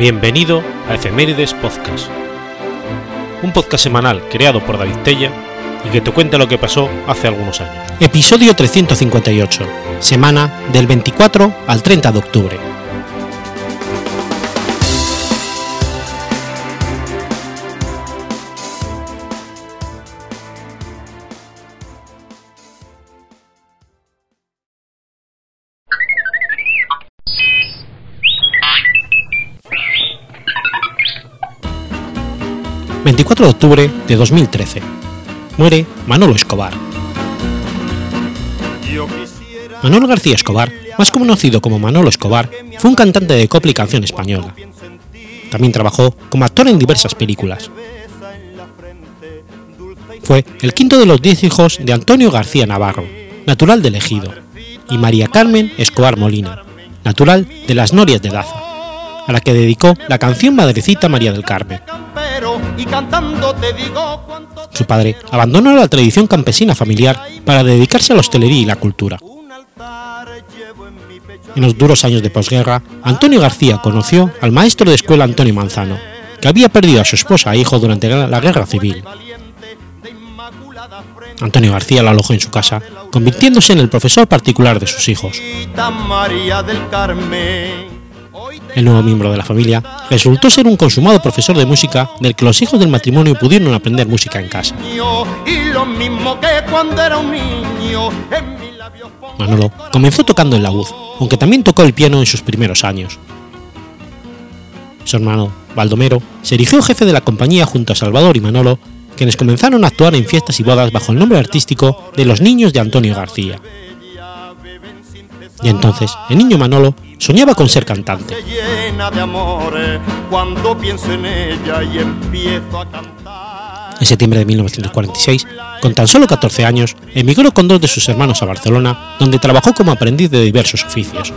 Bienvenido a Efemérides Podcast, un podcast semanal creado por David Tella y que te cuenta lo que pasó hace algunos años. Episodio 358, semana del 24 al 30 de octubre. 24 de octubre de 2013. Muere Manolo Escobar. Manolo García Escobar, más conocido como Manolo Escobar, fue un cantante de copla y canción española. También trabajó como actor en diversas películas. Fue el quinto de los diez hijos de Antonio García Navarro, natural de Ejido, y María Carmen Escobar Molina, natural de las Norias de Daza, a la que dedicó la canción Madrecita María del Carmen. Su padre abandonó la tradición campesina familiar para dedicarse a la hostelería y la cultura. En los duros años de posguerra, Antonio García conoció al maestro de escuela Antonio Manzano, que había perdido a su esposa e hijo durante la guerra civil. Antonio García lo alojó en su casa, convirtiéndose en el profesor particular de sus hijos. El nuevo miembro de la familia resultó ser un consumado profesor de música del que los hijos del matrimonio pudieron aprender música en casa. Manolo comenzó tocando el laúd, aunque también tocó el piano en sus primeros años. Su hermano, Baldomero, se erigió jefe de la compañía junto a Salvador y Manolo, quienes comenzaron a actuar en fiestas y bodas bajo el nombre artístico de Los Niños de Antonio García. Y entonces, el niño Manolo soñaba con ser cantante. En septiembre de 1946, con tan solo 14 años, emigró con dos de sus hermanos a Barcelona, donde trabajó como aprendiz de diversos oficios.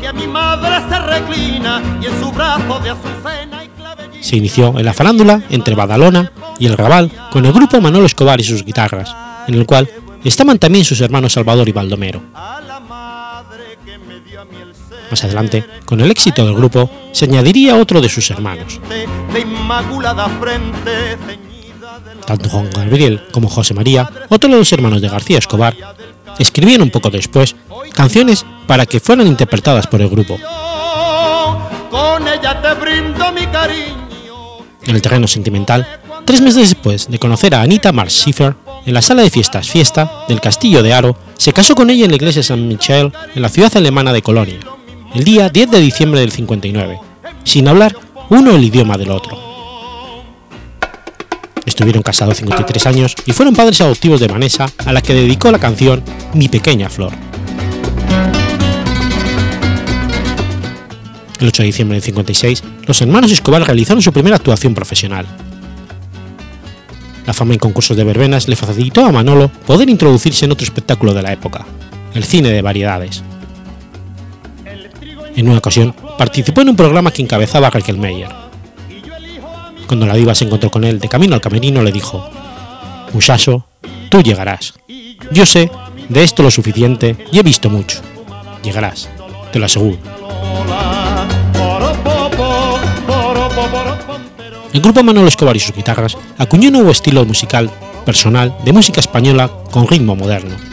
Se inició en la farándula entre Badalona y el Raval con el grupo Manolo Escobar y sus guitarras, en el cual estaban también sus hermanos Salvador y Baldomero. Más adelante, con el éxito del grupo, se añadiría otro de sus hermanos. Tanto Juan Gabriel como José María, otro de los hermanos de García Escobar, escribieron un poco después canciones para que fueran interpretadas por el grupo. En el terreno sentimental, tres meses después de conocer a Anita Mars Schiffer en la sala de fiestas Fiesta del Castillo de Aro, se casó con ella en la iglesia San Michel en la ciudad alemana de Colonia, el día 10 de diciembre del 59, sin hablar uno el idioma del otro. Estuvieron casados 53 años y fueron padres adoptivos de Vanessa, a la que dedicó la canción Mi pequeña flor. El 8 de diciembre del 56, los hermanos Escobar realizaron su primera actuación profesional. La fama en concursos de verbenas le facilitó a Manolo poder introducirse en otro espectáculo de la época, el cine de variedades. En una ocasión, participó en un programa que encabezaba Raquel Meyer. Cuando la diva se encontró con él de camino al camerino, le dijo: Muchacho, tú llegarás. Yo sé de esto lo suficiente y he visto mucho. Llegarás, te lo aseguro. El grupo Manuel Escobar y sus guitarras acuñó un nuevo estilo musical personal de música española con ritmo moderno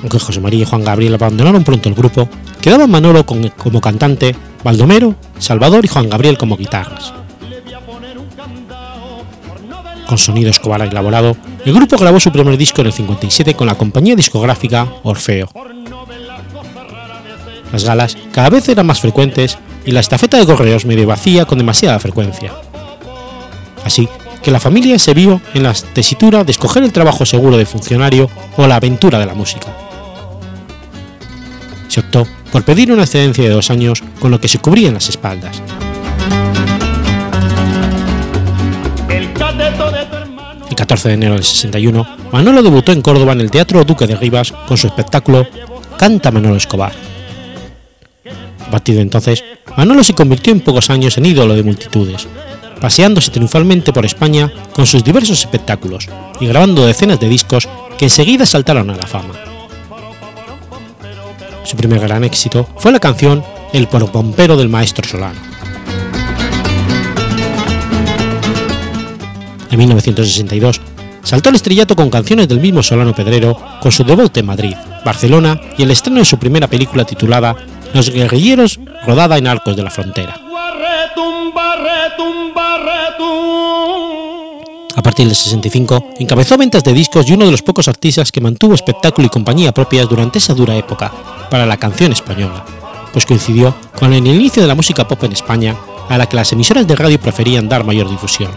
aunque José María y Juan Gabriel abandonaron pronto el grupo, quedaban Manolo como cantante, Baldomero, Salvador y Juan Gabriel como guitarras. Con sonido escobar elaborado, el grupo grabó su primer disco en el 57 con la compañía discográfica Orfeo. Las galas cada vez eran más frecuentes y la estafeta de correos medio vacía con demasiada frecuencia. Así que la familia se vio en la tesitura de escoger el trabajo seguro de funcionario o la aventura de la música se optó por pedir una excedencia de dos años con lo que se cubrían las espaldas. El 14 de enero del 61, Manolo debutó en Córdoba en el Teatro Duque de Rivas con su espectáculo Canta Manolo Escobar. A partir de entonces, Manolo se convirtió en pocos años en ídolo de multitudes, paseándose triunfalmente por España con sus diversos espectáculos y grabando decenas de discos que enseguida saltaron a la fama. Su primer gran éxito fue la canción El Pompero del maestro Solano. En 1962 saltó al estrellato con canciones del mismo Solano Pedrero con su debut en Madrid, Barcelona y el estreno de su primera película titulada Los guerrilleros rodada en Arcos de la Frontera. A partir del 65, encabezó ventas de discos y uno de los pocos artistas que mantuvo espectáculo y compañía propias durante esa dura época, para la canción española, pues coincidió con el inicio de la música pop en España, a la que las emisoras de radio preferían dar mayor difusión.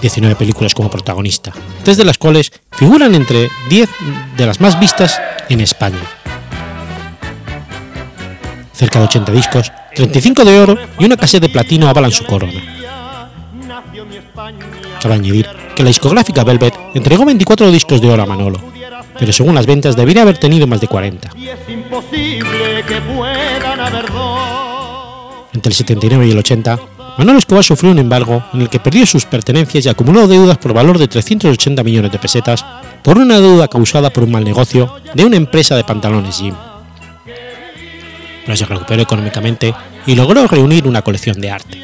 19 películas como protagonista, tres de las cuales figuran entre 10 de las más vistas en España. Cerca de 80 discos, 35 de oro y una caseta de platino avalan su corona. Cabe añadir que la discográfica Velvet entregó 24 discos de oro a Manolo, pero según las ventas debería haber tenido más de 40. Entre el 79 y el 80, Manolo Escobar sufrió un embargo en el que perdió sus pertenencias y acumuló deudas por valor de 380 millones de pesetas por una deuda causada por un mal negocio de una empresa de pantalones Jim. Pero se recuperó económicamente y logró reunir una colección de arte.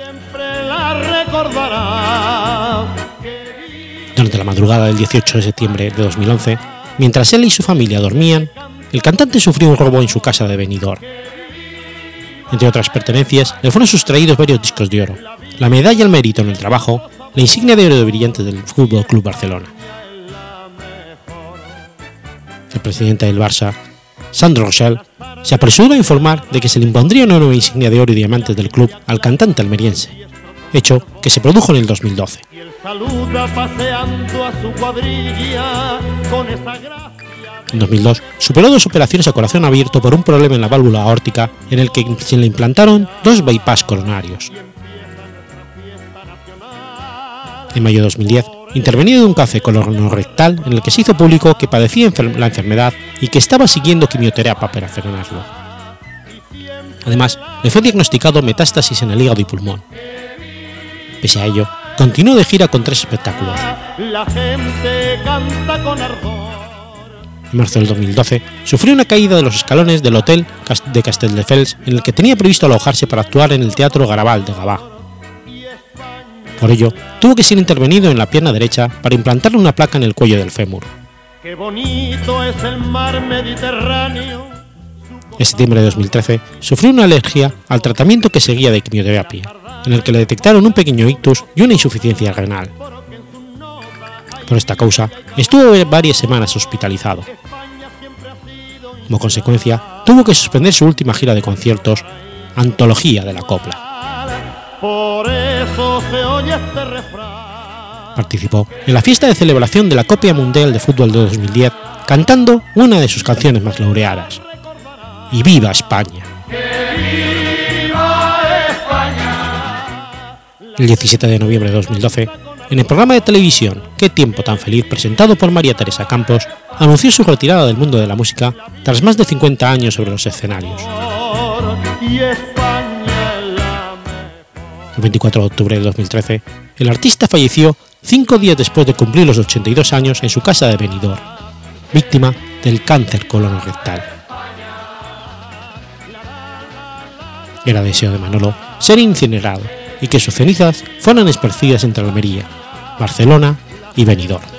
Durante la madrugada del 18 de septiembre de 2011, mientras él y su familia dormían, el cantante sufrió un robo en su casa de Benidorm entre otras pertenencias, le fueron sustraídos varios discos de oro, la medalla al mérito en el trabajo, la insignia de oro de brillante del Fútbol Club Barcelona. El presidente del Barça, Sandro Rochelle, se apresuró a informar de que se le impondría una nueva insignia de oro y diamantes del club al cantante almeriense, hecho que se produjo en el 2012. En 2002 superó dos operaciones a corazón abierto por un problema en la válvula aórtica en el que se le implantaron dos bypass coronarios. En mayo de 2010, intervenido de un cáncer colorectal en el que se hizo público que padecía la enfermedad y que estaba siguiendo quimioterapia para frenarlo. Además, le fue diagnosticado metástasis en el hígado y pulmón. Pese a ello, continuó de gira con tres espectáculos. La gente canta con en marzo del 2012, sufrió una caída de los escalones del hotel de Castelldefels en el que tenía previsto alojarse para actuar en el Teatro Garabal de Gabá. Por ello, tuvo que ser intervenido en la pierna derecha para implantarle una placa en el cuello del fémur. Qué bonito es el mar Mediterráneo. En septiembre de 2013, sufrió una alergia al tratamiento que seguía de quimioterapia, en el que le detectaron un pequeño ictus y una insuficiencia renal. Por esta causa, estuvo varias semanas hospitalizado. Como consecuencia, tuvo que suspender su última gira de conciertos, Antología de la Copla. Este Participó en la fiesta de celebración de la Copia Mundial de Fútbol de 2010 cantando una de sus canciones más laureadas, Y viva España. El 17 de noviembre de 2012, en el programa de televisión Qué tiempo tan feliz presentado por María Teresa Campos, anunció su retirada del mundo de la música tras más de 50 años sobre los escenarios. El 24 de octubre de 2013, el artista falleció cinco días después de cumplir los 82 años en su casa de Benidorm, víctima del cáncer colorectal. Era deseo de Manolo ser incinerado y que sus cenizas fueran esparcidas entre Almería, Barcelona y Benidorm.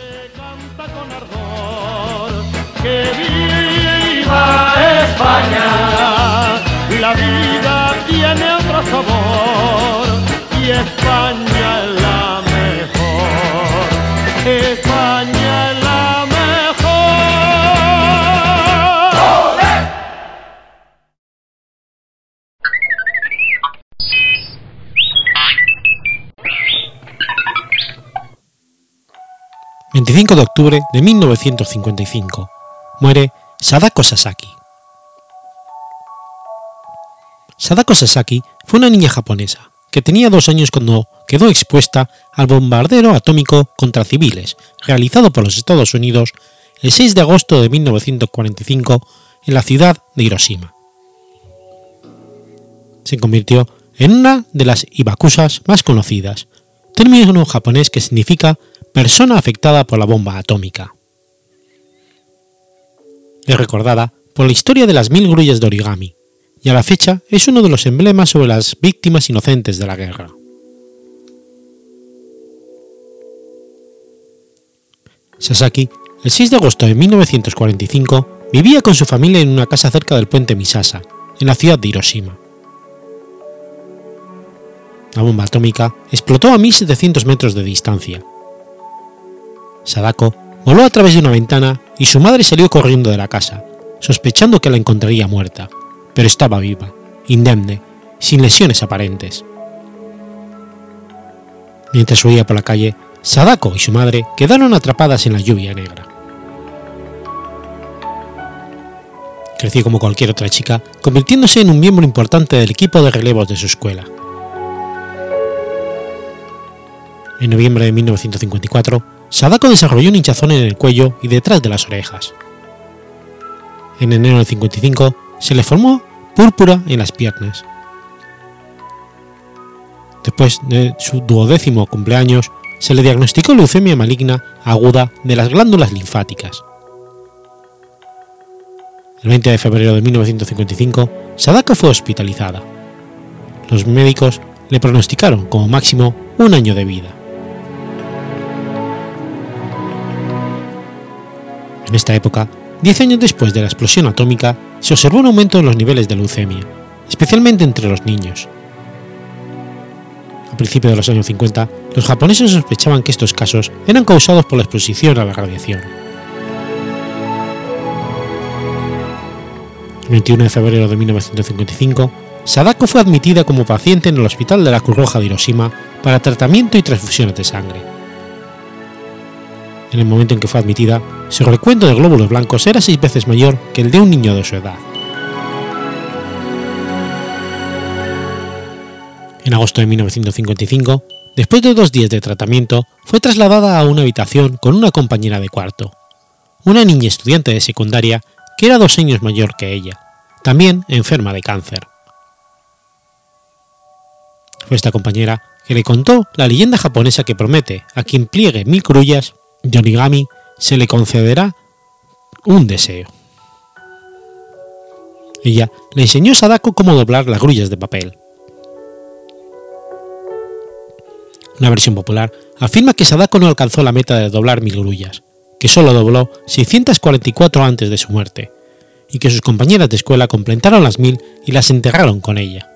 25 de octubre de 1955. Muere Sadako Sasaki. Sadako Sasaki fue una niña japonesa que tenía dos años cuando quedó expuesta al bombardero atómico contra civiles realizado por los Estados Unidos el 6 de agosto de 1945 en la ciudad de Hiroshima. Se convirtió en una de las ibakusas más conocidas, término japonés que significa persona afectada por la bomba atómica. Es recordada por la historia de las mil grullas de origami, y a la fecha es uno de los emblemas sobre las víctimas inocentes de la guerra. Sasaki, el 6 de agosto de 1945, vivía con su familia en una casa cerca del puente Misasa, en la ciudad de Hiroshima. La bomba atómica explotó a 1700 metros de distancia. Sadako voló a través de una ventana y su madre salió corriendo de la casa, sospechando que la encontraría muerta, pero estaba viva, indemne, sin lesiones aparentes. Mientras huía por la calle, Sadako y su madre quedaron atrapadas en la lluvia negra. Creció como cualquier otra chica, convirtiéndose en un miembro importante del equipo de relevos de su escuela. En noviembre de 1954, Sadako desarrolló un hinchazón en el cuello y detrás de las orejas. En enero del 55 se le formó púrpura en las piernas. Después de su duodécimo cumpleaños, se le diagnosticó leucemia maligna aguda de las glándulas linfáticas. El 20 de febrero de 1955, Sadako fue hospitalizada. Los médicos le pronosticaron como máximo un año de vida. En esta época, diez años después de la explosión atómica, se observó un aumento en los niveles de leucemia, especialmente entre los niños. A principios de los años 50, los japoneses sospechaban que estos casos eran causados por la exposición a la radiación. El 21 de febrero de 1955, Sadako fue admitida como paciente en el Hospital de la Cruz Roja de Hiroshima para tratamiento y transfusiones de sangre en el momento en que fue admitida, su recuento de glóbulos blancos era seis veces mayor que el de un niño de su edad. En agosto de 1955, después de dos días de tratamiento, fue trasladada a una habitación con una compañera de cuarto, una niña estudiante de secundaria que era dos años mayor que ella, también enferma de cáncer. Fue esta compañera que le contó la leyenda japonesa que promete a quien pliegue mil crullas Yonigami se le concederá un deseo. Ella le enseñó a Sadako cómo doblar las grullas de papel. Una versión popular afirma que Sadako no alcanzó la meta de doblar mil grullas, que solo dobló 644 antes de su muerte, y que sus compañeras de escuela completaron las mil y las enterraron con ella.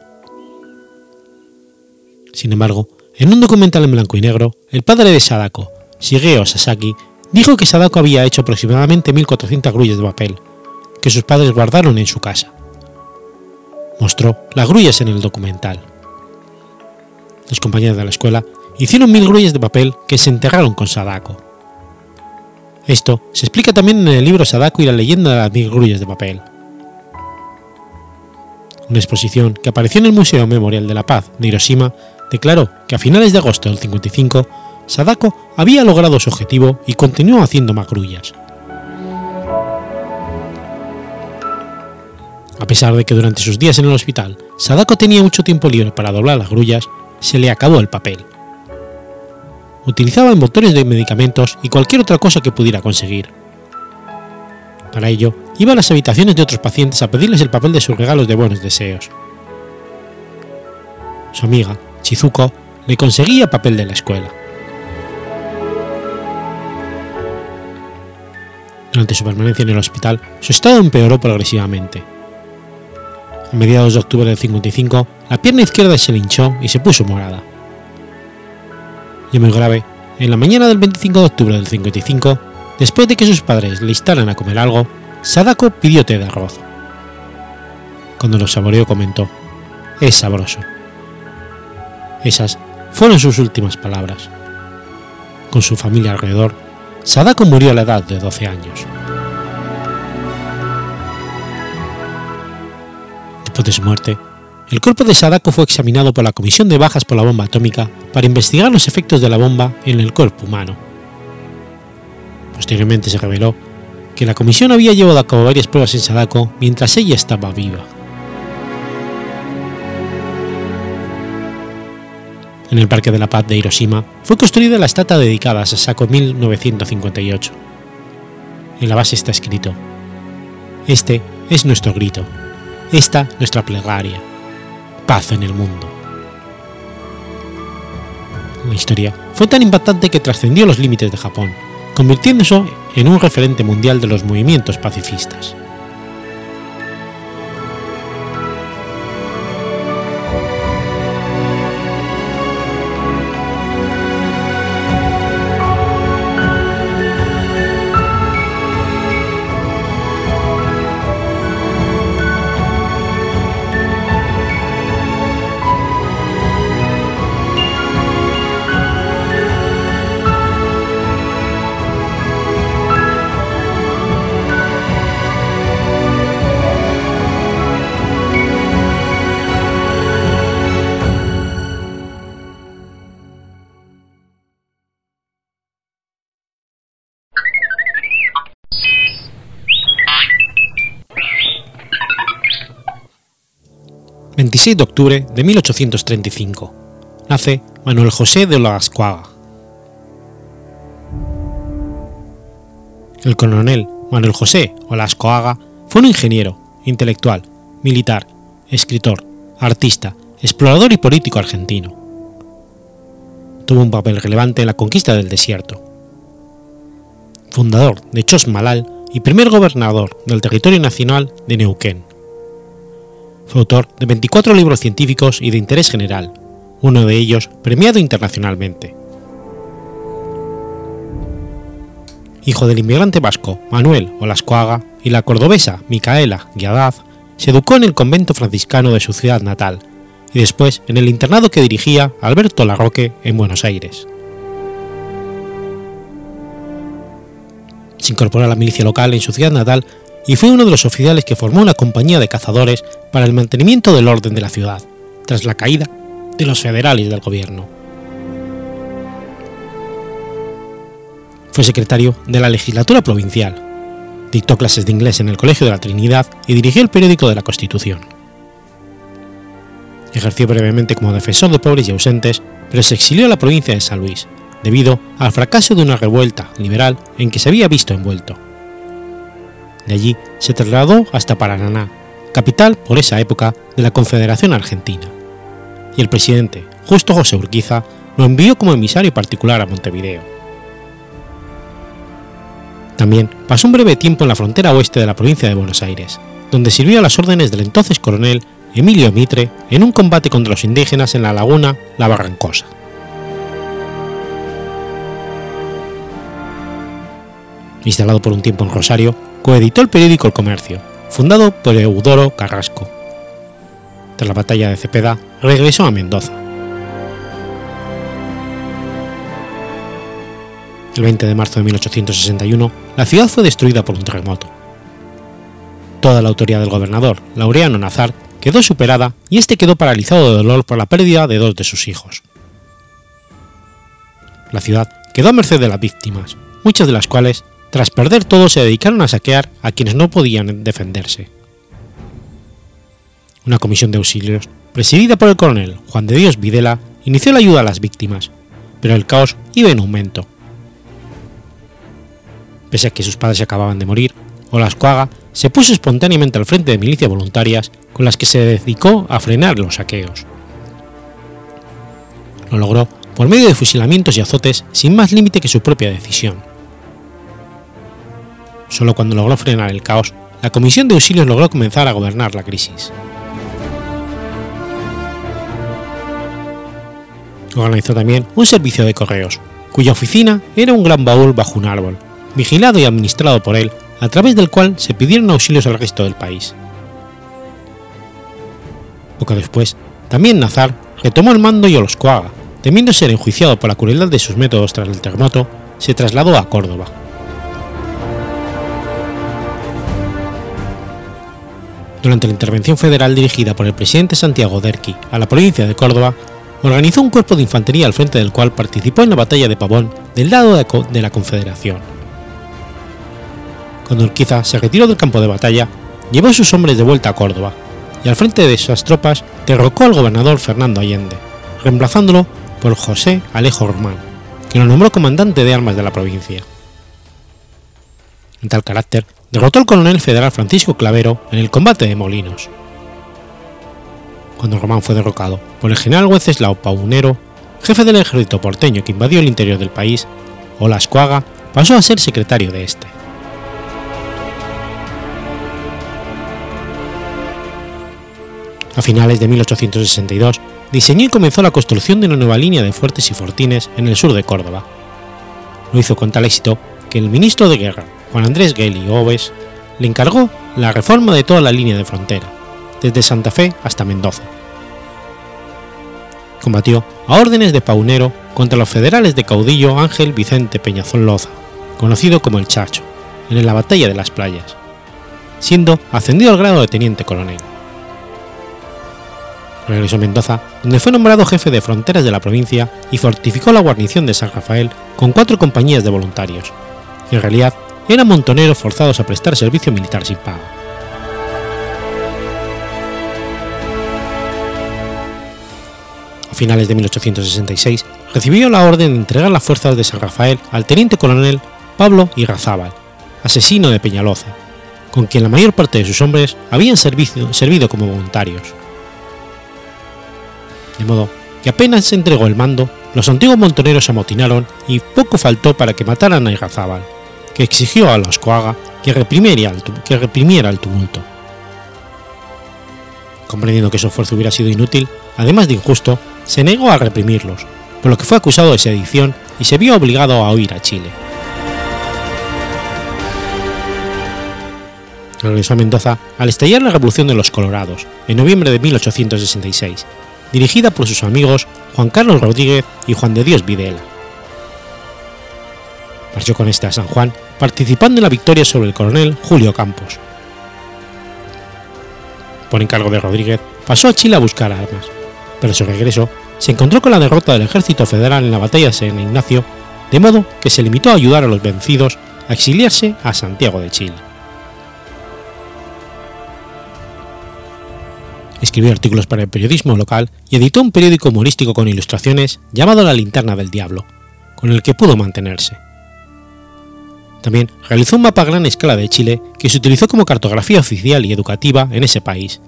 Sin embargo, en un documental en blanco y negro, el padre de Sadako, Shigeo Sasaki dijo que Sadako había hecho aproximadamente 1.400 grullas de papel, que sus padres guardaron en su casa. Mostró las grullas en el documental. Los compañeros de la escuela hicieron mil grullas de papel que se enterraron con Sadako. Esto se explica también en el libro Sadako y la leyenda de las mil grullas de papel. Una exposición que apareció en el Museo Memorial de la Paz de Hiroshima declaró que a finales de agosto del 55 Sadako había logrado su objetivo y continuó haciendo más grullas. A pesar de que durante sus días en el hospital Sadako tenía mucho tiempo libre para doblar las grullas, se le acabó el papel. Utilizaba envoltorios de medicamentos y cualquier otra cosa que pudiera conseguir. Para ello, iba a las habitaciones de otros pacientes a pedirles el papel de sus regalos de buenos deseos. Su amiga, Chizuko, le conseguía papel de la escuela. Durante su permanencia en el hospital, su estado empeoró progresivamente. A mediados de octubre del 55, la pierna izquierda se le hinchó y se puso morada. Y muy grave, en la mañana del 25 de octubre del 55, después de que sus padres le instaran a comer algo, Sadako pidió té de arroz. Cuando lo saboreó comentó, es sabroso. Esas fueron sus últimas palabras. Con su familia alrededor, Sadako murió a la edad de 12 años. Después de su muerte, el cuerpo de Sadako fue examinado por la Comisión de Bajas por la Bomba Atómica para investigar los efectos de la bomba en el cuerpo humano. Posteriormente se reveló que la comisión había llevado a cabo varias pruebas en Sadako mientras ella estaba viva. En el Parque de la Paz de Hiroshima fue construida la estatua dedicada a Sasako en 1958. En la base está escrito: Este es nuestro grito. esta nuestra plegaria. Paz en el mundo. La historia fue tan impactante que trascendió los límites de Japón, convirtiéndose en un referente mundial de los movimientos pacifistas. De octubre de 1835. Nace Manuel José de Olascuaga. El coronel Manuel José Olascoaga fue un ingeniero, intelectual, militar, escritor, artista, explorador y político argentino. Tuvo un papel relevante en la conquista del desierto. Fundador de Chosmalal y primer gobernador del territorio nacional de Neuquén. Fue autor de 24 libros científicos y de interés general, uno de ellos premiado internacionalmente. Hijo del inmigrante vasco Manuel Olascoaga y la cordobesa Micaela Guiadaz, se educó en el convento franciscano de su ciudad natal y después en el internado que dirigía Alberto Larroque en Buenos Aires. Se incorporó a la milicia local en su ciudad natal y fue uno de los oficiales que formó una compañía de cazadores para el mantenimiento del orden de la ciudad, tras la caída de los federales del gobierno. Fue secretario de la legislatura provincial, dictó clases de inglés en el Colegio de la Trinidad y dirigió el periódico de la Constitución. Ejerció brevemente como defensor de pobres y ausentes, pero se exilió a la provincia de San Luis, debido al fracaso de una revuelta liberal en que se había visto envuelto. De allí se trasladó hasta Paraná, capital por esa época de la Confederación Argentina, y el presidente Justo José Urquiza lo envió como emisario particular a Montevideo. También pasó un breve tiempo en la frontera oeste de la provincia de Buenos Aires, donde sirvió a las órdenes del entonces coronel Emilio Mitre en un combate contra los indígenas en la laguna La Barrancosa. Instalado por un tiempo en Rosario, coeditó el periódico El Comercio, fundado por Eudoro Carrasco. Tras la batalla de Cepeda, regresó a Mendoza. El 20 de marzo de 1861, la ciudad fue destruida por un terremoto. Toda la autoridad del gobernador, Laureano Nazar, quedó superada y este quedó paralizado de dolor por la pérdida de dos de sus hijos. La ciudad quedó a merced de las víctimas, muchas de las cuales tras perder todo se dedicaron a saquear a quienes no podían defenderse. Una comisión de auxilios, presidida por el coronel Juan de Dios Videla, inició la ayuda a las víctimas, pero el caos iba en aumento. Pese a que sus padres acababan de morir, Olascoaga se puso espontáneamente al frente de milicias voluntarias con las que se dedicó a frenar los saqueos. Lo logró por medio de fusilamientos y azotes sin más límite que su propia decisión Solo cuando logró frenar el caos, la Comisión de Auxilios logró comenzar a gobernar la crisis. Organizó también un servicio de correos, cuya oficina era un gran baúl bajo un árbol, vigilado y administrado por él, a través del cual se pidieron auxilios al resto del país. Poco después, también Nazar retomó el mando y Oloscoaga, temiendo ser enjuiciado por la crueldad de sus métodos tras el terremoto, se trasladó a Córdoba. Durante la intervención federal dirigida por el presidente Santiago Derqui a la provincia de Córdoba, organizó un cuerpo de infantería al frente del cual participó en la batalla de Pavón del lado de la Confederación. Cuando Urquiza se retiró del campo de batalla, llevó a sus hombres de vuelta a Córdoba y al frente de esas tropas derrocó al gobernador Fernando Allende, reemplazándolo por José Alejo Román, que lo nombró comandante de armas de la provincia. En tal carácter, derrotó al coronel federal Francisco Clavero en el combate de Molinos, cuando Román fue derrocado por el general Wenceslao Paunero, jefe del ejército porteño que invadió el interior del país, Olascuaga pasó a ser secretario de este. A finales de 1862, diseñó y comenzó la construcción de una nueva línea de fuertes y fortines en el sur de Córdoba. Lo hizo con tal éxito que el ministro de Guerra, Juan Andrés Geli Oves, le encargó la reforma de toda la línea de frontera, desde Santa Fe hasta Mendoza. Combatió a órdenes de Paunero contra los federales de caudillo Ángel Vicente Peñazón Loza, conocido como el Chacho, en la Batalla de las Playas, siendo ascendido al grado de teniente coronel. Regresó a Mendoza, donde fue nombrado jefe de fronteras de la provincia y fortificó la guarnición de San Rafael con cuatro compañías de voluntarios, en realidad eran montoneros forzados a prestar servicio militar sin paga. A finales de 1866 recibió la orden de entregar las fuerzas de San Rafael al teniente coronel Pablo Irrazábal, asesino de Peñaloza, con quien la mayor parte de sus hombres habían servido, servido como voluntarios. De modo que apenas se entregó el mando, los antiguos montoneros se amotinaron y poco faltó para que mataran a Irrazábal, que exigió a los Coaga que reprimiera, el, que reprimiera el tumulto. Comprendiendo que su esfuerzo hubiera sido inútil, además de injusto, se negó a reprimirlos, por lo que fue acusado de sedición y se vio obligado a huir a Chile. Regresó a Mendoza al estallar la Revolución de los Colorados, en noviembre de 1866, dirigida por sus amigos Juan Carlos Rodríguez y Juan de Dios Videla. Marchó con este a San Juan, participando en la victoria sobre el coronel Julio Campos. Por encargo de Rodríguez, pasó a Chile a buscar armas, pero a su regreso se encontró con la derrota del ejército federal en la batalla de San Ignacio, de modo que se limitó a ayudar a los vencidos a exiliarse a Santiago de Chile. Escribió artículos para el periodismo local y editó un periódico humorístico con ilustraciones llamado La Linterna del Diablo, con el que pudo mantenerse. También realizó un mapa a gran escala de Chile que se utilizó como cartografía oficial y educativa en ese país,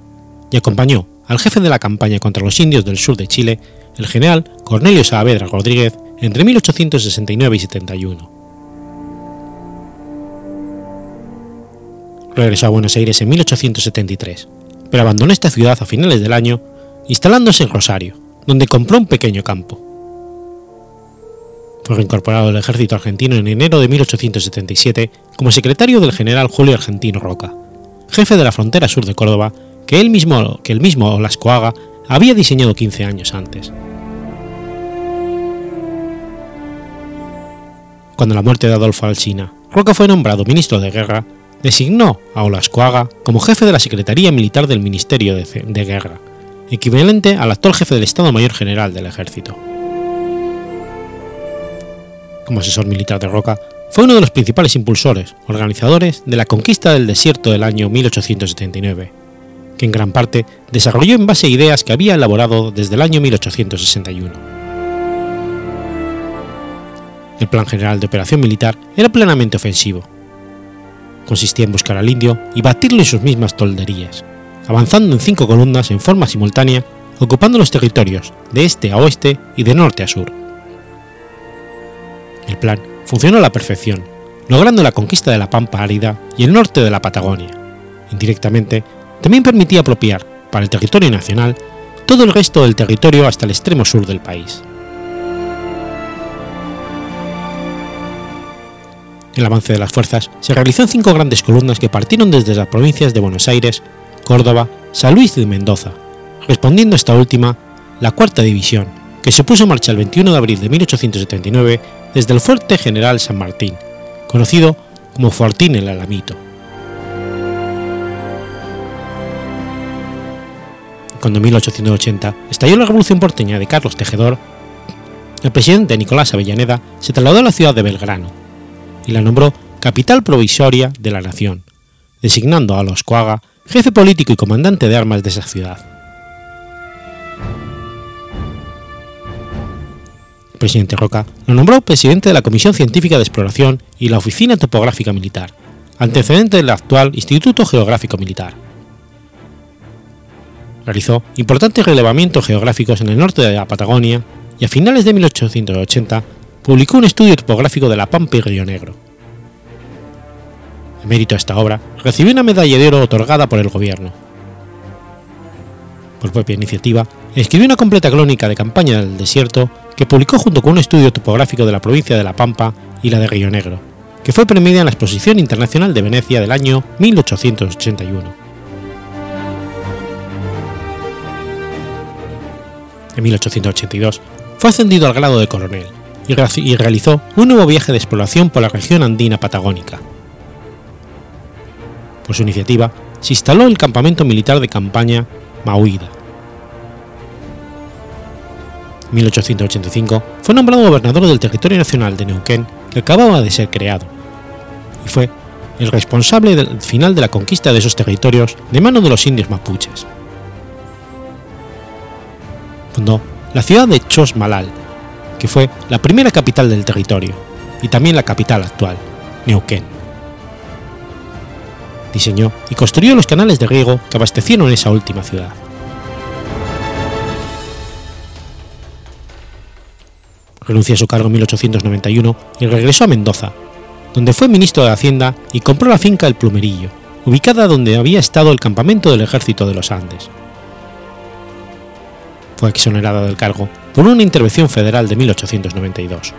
y acompañó al jefe de la campaña contra los indios del sur de Chile, el general Cornelio Saavedra Rodríguez, entre 1869 y 71. Regresó a Buenos Aires en 1873 pero abandonó esta ciudad a finales del año, instalándose en Rosario, donde compró un pequeño campo. Fue reincorporado al ejército argentino en enero de 1877 como secretario del general Julio Argentino Roca, jefe de la frontera sur de Córdoba, que él mismo, que el mismo Olascoaga había diseñado 15 años antes. Cuando la muerte de Adolfo Alsina, Roca fue nombrado ministro de guerra, designó a Olascoaga como jefe de la Secretaría Militar del Ministerio de, de, Guerra, equivalente al actual jefe del Estado Mayor General del Ejército. Como asesor militar de Roca, fue uno de los principales impulsores, organizadores de la conquista del desierto del año 1879, que en gran parte desarrolló en base a ideas que había elaborado desde el año 1861. El plan general de operación militar era plenamente ofensivo, consistía en buscar al indio y batirlo en sus mismas tolderías, avanzando en cinco columnas en forma simultánea, ocupando los territorios de este a oeste y de norte a sur. El plan funcionó a la perfección, logrando la conquista de la Pampa árida y el norte de la Patagonia. Indirectamente, también permitía apropiar, para el territorio nacional, todo el resto del territorio hasta el extremo sur del país. El avance de las fuerzas se realizó en cinco grandes columnas que partieron desde las provincias de Buenos Aires, Córdoba, San Luis y Mendoza, respondiendo a esta última la Cuarta División, que se puso en marcha el 21 de abril de 1879 desde el Fuerte General San Martín, conocido como Fortín el Alamito. Cuando en 1880 estalló la Revolución porteña de Carlos Tejedor, el presidente Nicolás Avellaneda se trasladó a la ciudad de Belgrano, y la nombró capital provisoria de la nación, designando a los Coaga jefe político y comandante de armas de esa ciudad. Presidente Roca lo nombró presidente de la Comisión Científica de Exploración y la Oficina Topográfica Militar, antecedente del actual Instituto Geográfico Militar. Realizó importantes relevamientos geográficos en el norte de la Patagonia y a finales de 1880 publicó un estudio topográfico de la Pampa y Río Negro. En mérito a esta obra, recibió una medalla de oro otorgada por el gobierno. Por propia iniciativa, escribió una completa crónica de campaña del desierto que publicó junto con un estudio topográfico de la provincia de La Pampa y la de Río Negro, que fue premiada en la Exposición Internacional de Venecia del año 1881. En 1882 fue ascendido al grado de coronel y realizó un nuevo viaje de exploración por la región andina patagónica. Por su iniciativa, se instaló el campamento militar de campaña Mauida. En 1885 fue nombrado gobernador del territorio nacional de Neuquén que acababa de ser creado, y fue el responsable del final de la conquista de esos territorios de mano de los indios mapuches. Fundó la ciudad de Chosmalal, que fue la primera capital del territorio y también la capital actual, Neuquén. Diseñó y construyó los canales de riego que abastecieron esa última ciudad. Renunció a su cargo en 1891 y regresó a Mendoza, donde fue ministro de Hacienda y compró la finca El Plumerillo, ubicada donde había estado el campamento del ejército de los Andes. Fue exonerada del cargo por una intervención federal de 1892.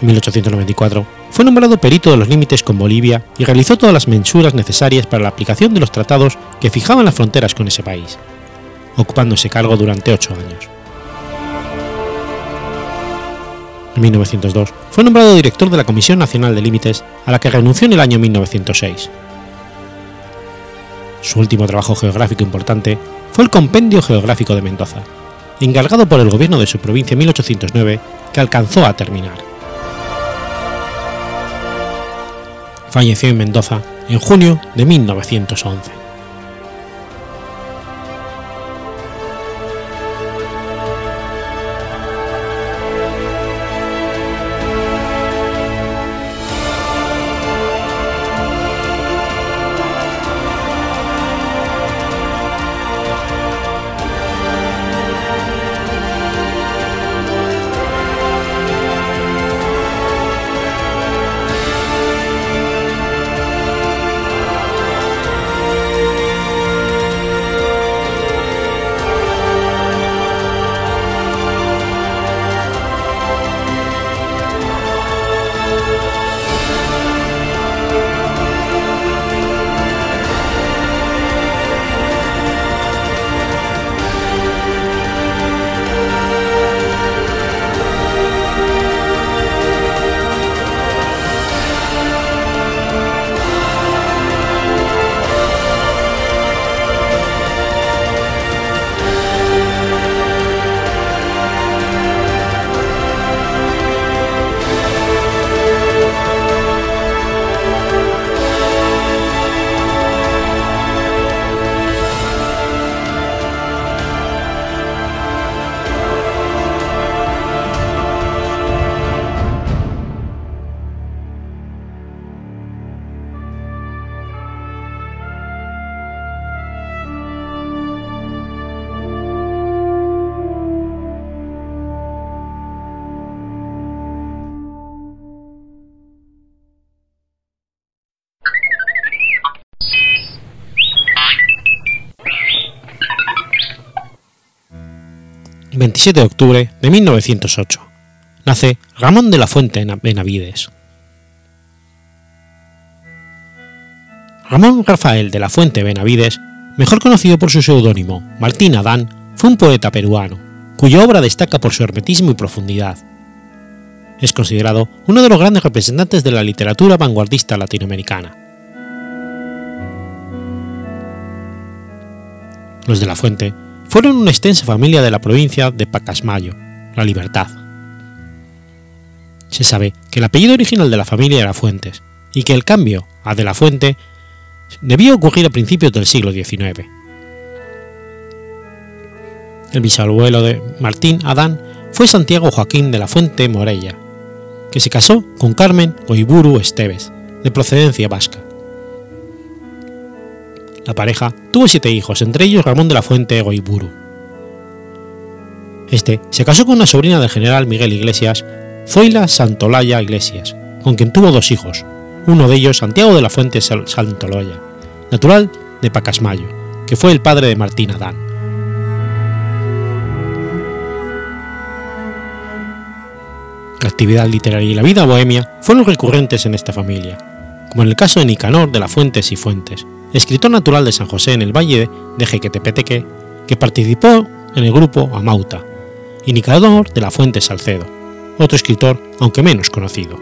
En 1894 fue nombrado perito de los límites con Bolivia y realizó todas las mensuras necesarias para la aplicación de los tratados que fijaban las fronteras con ese país ocupando ese cargo durante ocho años. En 1902 fue nombrado director de la Comisión Nacional de Límites, a la que renunció en el año 1906. Su último trabajo geográfico importante fue el Compendio Geográfico de Mendoza, encargado por el gobierno de su provincia en 1809, que alcanzó a terminar. Falleció en Mendoza en junio de 1911. 27 de octubre de 1908. Nace Ramón de la Fuente Benavides. Ramón Rafael de la Fuente Benavides, mejor conocido por su seudónimo Martín Adán, fue un poeta peruano, cuya obra destaca por su hermetismo y profundidad. Es considerado uno de los grandes representantes de la literatura vanguardista latinoamericana. Los de la Fuente fueron una extensa familia de la provincia de Pacasmayo, La Libertad. Se sabe que el apellido original de la familia era Fuentes y que el cambio a de la Fuente debió ocurrir a principios del siglo XIX. El bisabuelo de Martín Adán fue Santiago Joaquín de la Fuente Morella, que se casó con Carmen Oiburu Esteves, de procedencia vasca. La pareja tuvo siete hijos, entre ellos Ramón de la Fuente Goiburu. Este se casó con una sobrina del general Miguel Iglesias, Zoila Santolaya Iglesias, con quien tuvo dos hijos, uno de ellos Santiago de la Fuente Santolaya, natural de Pacasmayo, que fue el padre de Martín Adán. La actividad literaria y la vida bohemia fueron recurrentes en esta familia, como en el caso de Nicanor de la Fuentes y Fuentes, escritor natural de San José en el valle de Jequetepeteque, que participó en el grupo Amauta, y de la Fuente Salcedo, otro escritor aunque menos conocido.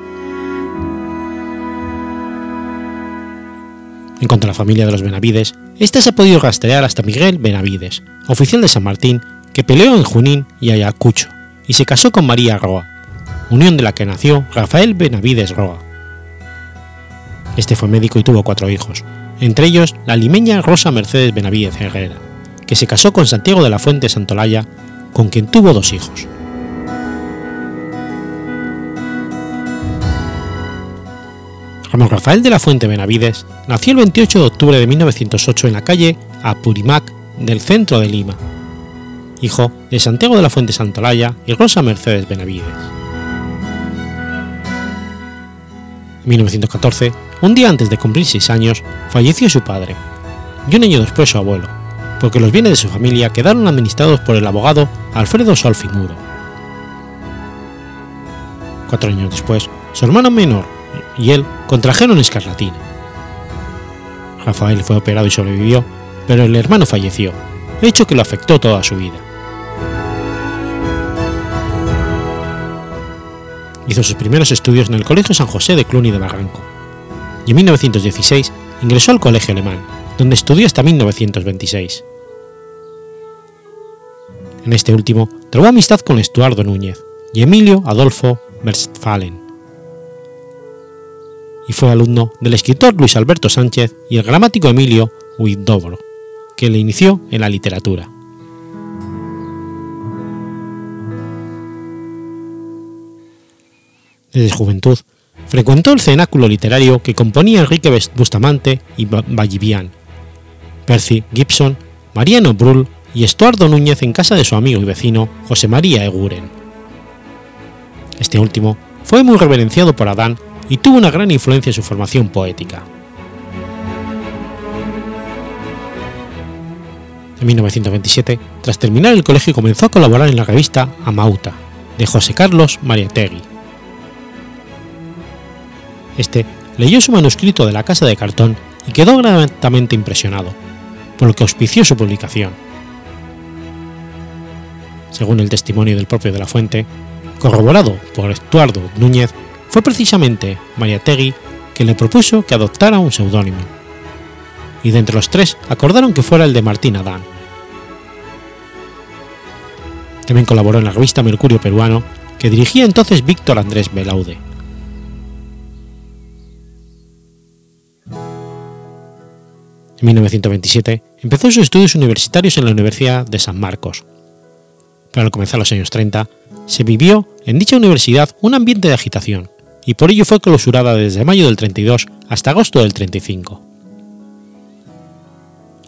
En cuanto a la familia de los Benavides, esta se ha podido rastrear hasta Miguel Benavides, oficial de San Martín, que peleó en Junín y Ayacucho, y se casó con María Roa, unión de la que nació Rafael Benavides Roa. Este fue médico y tuvo cuatro hijos, entre ellos la limeña Rosa Mercedes Benavides Herrera, que se casó con Santiago de la Fuente Santolaya, con quien tuvo dos hijos. Ramón Rafael de la Fuente Benavides nació el 28 de octubre de 1908 en la calle Apurimac del centro de Lima, hijo de Santiago de la Fuente Santolaya y Rosa Mercedes Benavides. En 1914, un día antes de cumplir seis años, falleció su padre, y un año después su abuelo, porque los bienes de su familia quedaron administrados por el abogado Alfredo Solfimuro. Cuatro años después, su hermano menor y él contrajeron escarlatina. Rafael fue operado y sobrevivió, pero el hermano falleció, hecho que lo afectó toda su vida. Hizo sus primeros estudios en el Colegio San José de Cluny de Barranco, y en 1916 ingresó al Colegio Alemán, donde estudió hasta 1926. En este último trabó amistad con Estuardo Núñez y Emilio Adolfo Westphalen, y fue alumno del escritor Luis Alberto Sánchez y el gramático Emilio Huidobro, que le inició en la literatura. Desde juventud, frecuentó el cenáculo literario que componía Enrique Bustamante y Vallivian, Percy Gibson, Mariano Brull y Estuardo Núñez en casa de su amigo y vecino José María Eguren. Este último fue muy reverenciado por Adán y tuvo una gran influencia en su formación poética. En 1927, tras terminar el colegio, comenzó a colaborar en la revista Amauta, de José Carlos Mariategui. Este leyó su manuscrito de la Casa de Cartón y quedó gratamente impresionado, por lo que auspició su publicación. Según el testimonio del propio de la fuente, corroborado por Estuardo Núñez, fue precisamente Mariategui quien le propuso que adoptara un seudónimo, y de entre los tres acordaron que fuera el de Martín Adán. También colaboró en la revista Mercurio Peruano, que dirigía entonces Víctor Andrés Belaude. En 1927 empezó sus estudios universitarios en la Universidad de San Marcos, pero al comenzar los años 30 se vivió en dicha universidad un ambiente de agitación, y por ello fue clausurada desde mayo del 32 hasta agosto del 35.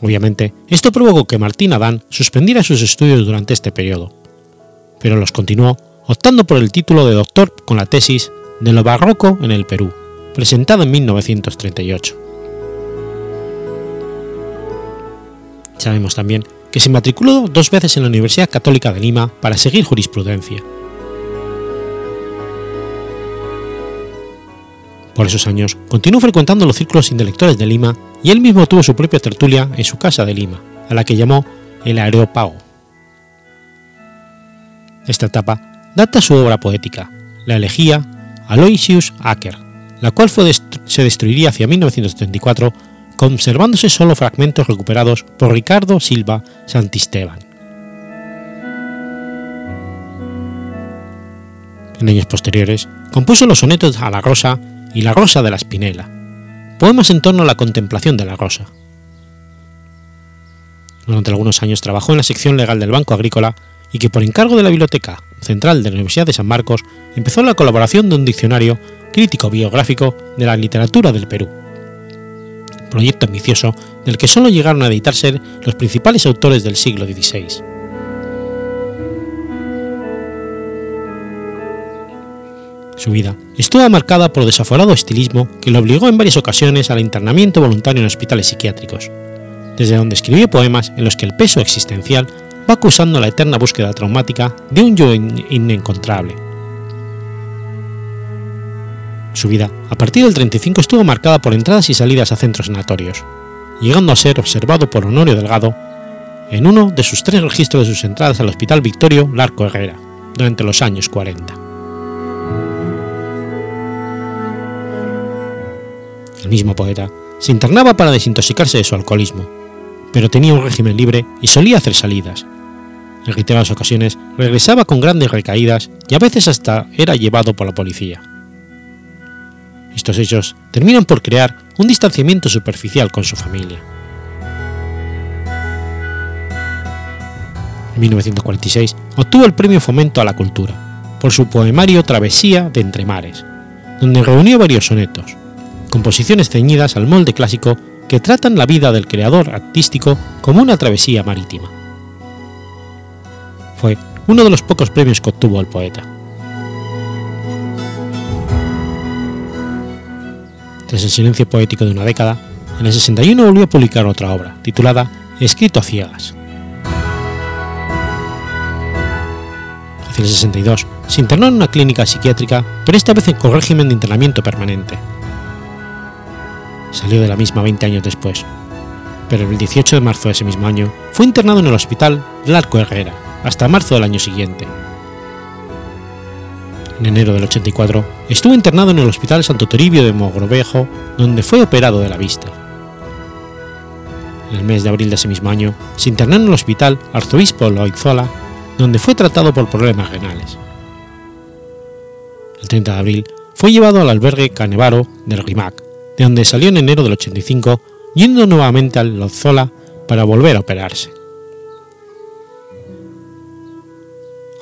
Obviamente, esto provocó que Martín Adán suspendiera sus estudios durante este periodo, pero los continuó optando por el título de doctor con la tesis de lo barroco en el Perú, presentada en 1938. Sabemos también que se matriculó dos veces en la Universidad Católica de Lima para seguir jurisprudencia, Por esos años continuó frecuentando los círculos intelectuales de Lima y él mismo tuvo su propia tertulia en su casa de Lima, a la que llamó el Areópago. Esta etapa data su obra poética, la elegía Aloysius Acker, la cual se destruiría hacia 1934, conservándose solo fragmentos recuperados por Ricardo Silva Santisteban. En años posteriores, compuso los sonetos a la rosa y La Rosa de la Espinela, poemas en torno a la contemplación de la rosa. Durante algunos años trabajó en la sección legal del Banco Agrícola y que por encargo de la Biblioteca Central de la Universidad de San Marcos empezó la colaboración de un diccionario crítico biográfico de la literatura del Perú, proyecto ambicioso del que solo llegaron a editarse los principales autores del siglo XVI. Su vida estuvo marcada por desaforado estilismo que le obligó en varias ocasiones al internamiento voluntario en hospitales psiquiátricos, desde donde escribió poemas en los que el peso existencial va acusando la eterna búsqueda traumática de un yo inencontrable. Su vida, a partir del 35, estuvo marcada por entradas y salidas a centros sanatorios, llegando a ser observado por Honorio Delgado en uno de sus tres registros de sus entradas al Hospital Victorio Larco Herrera, durante los años 40. El mismo poeta se internaba para desintoxicarse de su alcoholismo, pero tenía un régimen libre y solía hacer salidas. En reiteradas ocasiones regresaba con grandes recaídas y a veces hasta era llevado por la policía. Estos hechos terminan por crear un distanciamiento superficial con su familia. En 1946 obtuvo el Premio Fomento a la Cultura por su poemario Travesía de Entre Mares, donde reunió varios sonetos, composiciones ceñidas al molde clásico que tratan la vida del creador artístico como una travesía marítima. Fue uno de los pocos premios que obtuvo el poeta. Tras el silencio poético de una década, en el 61 volvió a publicar otra obra, titulada Escrito a ciegas. Hacia el 62 se internó en una clínica psiquiátrica, pero esta vez con régimen de internamiento permanente. Salió de la misma 20 años después, pero el 18 de marzo de ese mismo año fue internado en el hospital Larco Herrera hasta marzo del año siguiente, en enero del 84, estuvo internado en el Hospital Santo Toribio de Mogrovejo, donde fue operado de la vista. En el mes de abril de ese mismo año, se internó en el Hospital Arzobispo Loizola, donde fue tratado por problemas renales. El 30 de abril fue llevado al albergue Canevaro del RIMAC, de donde salió en enero del 85, yendo nuevamente al Lozola para volver a operarse.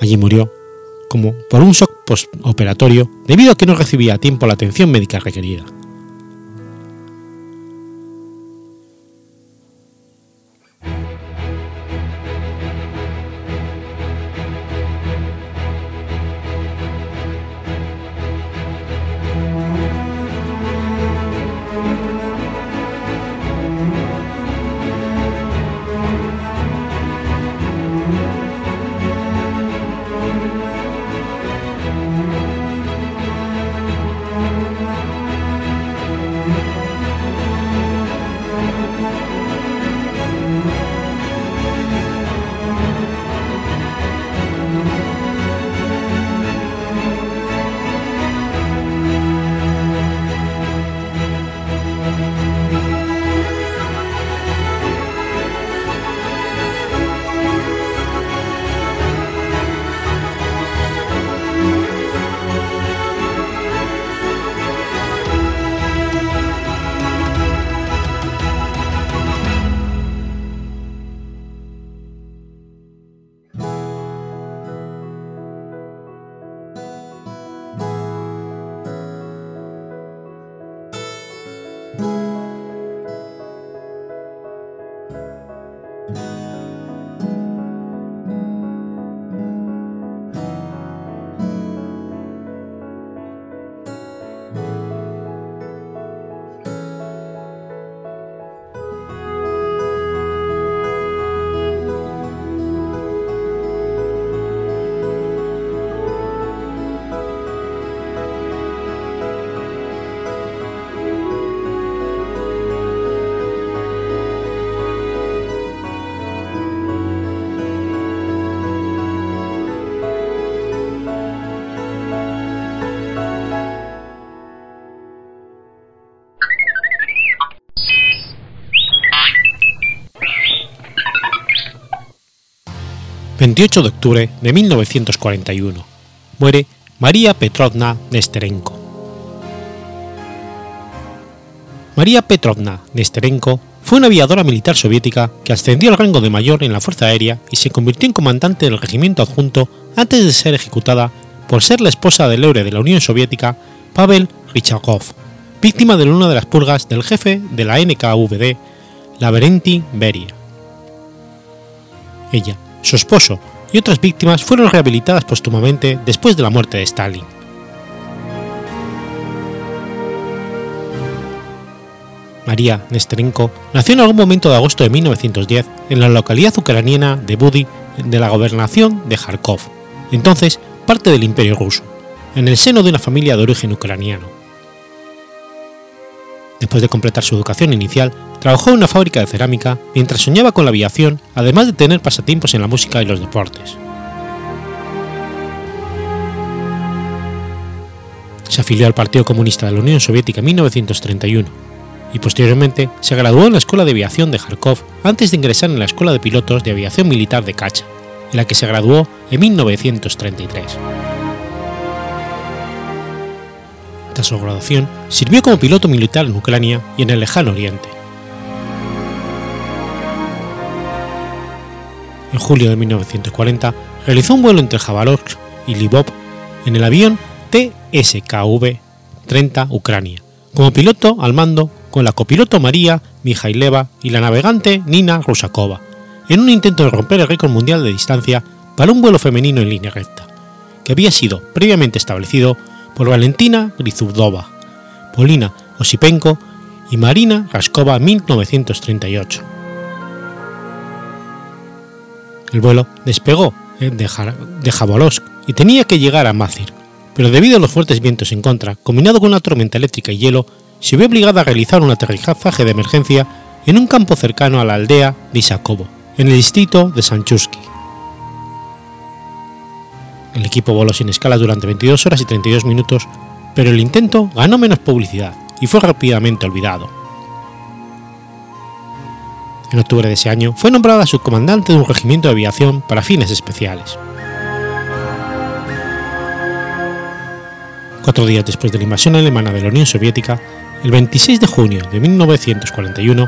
Allí murió como por un shock postoperatorio debido a que no recibía a tiempo la atención médica requerida. 28 de octubre de 1941. Muere María Petrovna Nesterenko. María Petrovna Nesterenko fue una aviadora militar soviética que ascendió al rango de mayor en la Fuerza Aérea y se convirtió en comandante del regimiento adjunto antes de ser ejecutada por ser la esposa del héroe de la Unión Soviética, Pavel Richakov, víctima de una de las purgas del jefe de la NKVD, Lavrenti Beria. Ella, su esposo y otras víctimas fueron rehabilitadas póstumamente después de la muerte de Stalin. María Nesterenko nació en algún momento de agosto de 1910 en la localidad ucraniana de Budi de la gobernación de Kharkov, entonces parte del Imperio ruso, en el seno de una familia de origen ucraniano. Después de completar su educación inicial, trabajó en una fábrica de cerámica mientras soñaba con la aviación, además de tener pasatiempos en la música y los deportes. Se afilió al Partido Comunista de la Unión Soviética en 1931 y posteriormente se graduó en la Escuela de Aviación de Kharkov antes de ingresar en la Escuela de Pilotos de Aviación Militar de Kacha, en la que se graduó en 1933. Su graduación, sirvió como piloto militar en Ucrania y en el lejano Oriente. En julio de 1940 realizó un vuelo entre Jabarovsk y Lvov en el avión TSKV-30 Ucrania, como piloto al mando con la copiloto María Mijaileva y la navegante Nina Rusakova, en un intento de romper el récord mundial de distancia para un vuelo femenino en línea recta, que había sido previamente establecido por Valentina Grizudova, Polina Osipenko y Marina Raskova en 1938. El vuelo despegó de, Jabolsk y tenía que llegar a Mazir, pero debido a los fuertes vientos en contra, combinado con una tormenta eléctrica y hielo, se vio obligada a realizar un aterrizaje de emergencia en un campo cercano a la aldea de Isakovo, en el distrito de Sanchusky. El equipo voló sin escala durante 22 horas y 32 minutos, pero el intento ganó menos publicidad y fue rápidamente olvidado. En octubre de ese año fue nombrada subcomandante de un regimiento de aviación para fines especiales. Cuatro días después de la invasión alemana de la Unión Soviética, el 26 de junio de 1941,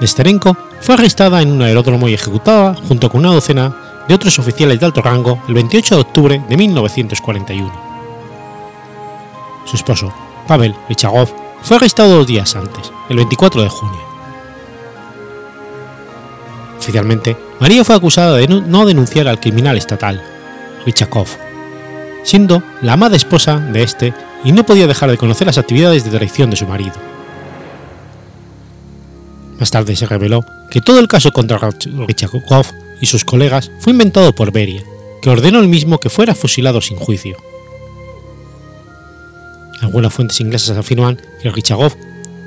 Nesterenko fue arrestada en un aeródromo y ejecutada junto con una docena de otros oficiales de alto rango el 28 de octubre de 1941. Su esposo, Pavel Vichagov, fue arrestado dos días antes, el 24 de junio. Oficialmente, María fue acusada de no denunciar al criminal estatal, Richakov, siendo la amada esposa de este y no podía dejar de conocer las actividades de traición de su marido. Más tarde se reveló que todo el caso contra Richakov y sus colegas fue inventado por Beria, que ordenó el mismo que fuera fusilado sin juicio. Algunas fuentes inglesas afirman que Richagov